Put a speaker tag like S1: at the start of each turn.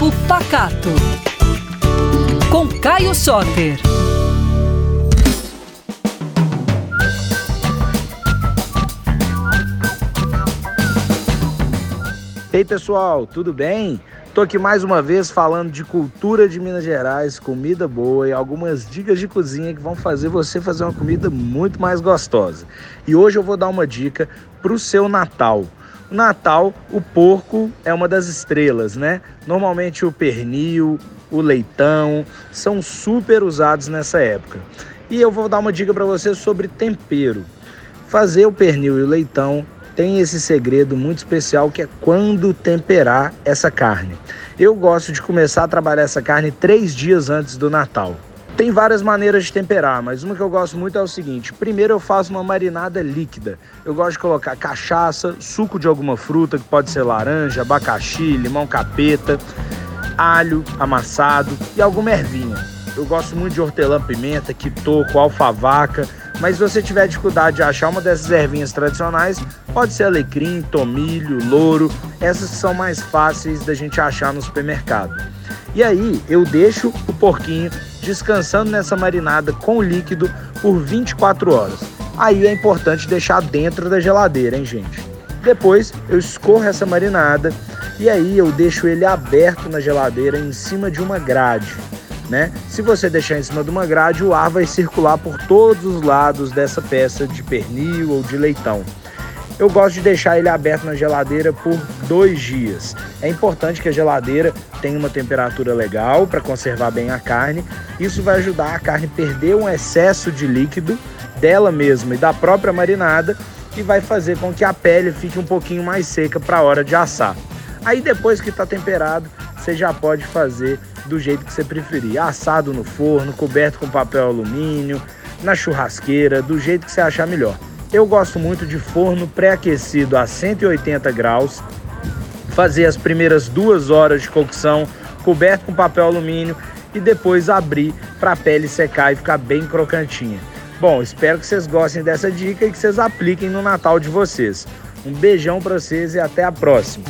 S1: Papo Pacato. Com Caio Soter.
S2: Ei pessoal, tudo bem? Tô aqui mais uma vez falando de cultura de Minas Gerais, comida boa e algumas dicas de cozinha que vão fazer você fazer uma comida muito mais gostosa. E hoje eu vou dar uma dica para o seu Natal. Natal, o porco é uma das estrelas, né? Normalmente o pernil, o leitão são super usados nessa época. E eu vou dar uma dica para você sobre tempero. Fazer o pernil e o leitão tem esse segredo muito especial que é quando temperar essa carne. Eu gosto de começar a trabalhar essa carne três dias antes do Natal. Tem várias maneiras de temperar, mas uma que eu gosto muito é o seguinte: primeiro eu faço uma marinada líquida. Eu gosto de colocar cachaça, suco de alguma fruta, que pode ser laranja, abacaxi, limão capeta, alho amassado e alguma ervinha. Eu gosto muito de hortelã-pimenta, quitoco, alfavaca, mas se você tiver dificuldade de achar uma dessas ervinhas tradicionais, pode ser alecrim, tomilho, louro, essas são mais fáceis da gente achar no supermercado. E aí eu deixo o porquinho descansando nessa marinada com líquido por 24 horas. Aí é importante deixar dentro da geladeira, hein, gente? Depois eu escorro essa marinada e aí eu deixo ele aberto na geladeira em cima de uma grade. Né? Se você deixar em cima de uma grade, o ar vai circular por todos os lados dessa peça de pernil ou de leitão. Eu gosto de deixar ele aberto na geladeira por dois dias. É importante que a geladeira tenha uma temperatura legal para conservar bem a carne. Isso vai ajudar a carne a perder um excesso de líquido dela mesma e da própria marinada e vai fazer com que a pele fique um pouquinho mais seca para a hora de assar. Aí depois que está temperado, você já pode fazer do jeito que você preferir, assado no forno, coberto com papel alumínio, na churrasqueira, do jeito que você achar melhor. Eu gosto muito de forno pré-aquecido a 180 graus, fazer as primeiras duas horas de cocção coberto com papel alumínio e depois abrir para a pele secar e ficar bem crocantinha. Bom, espero que vocês gostem dessa dica e que vocês apliquem no Natal de vocês. Um beijão para vocês e até a próxima.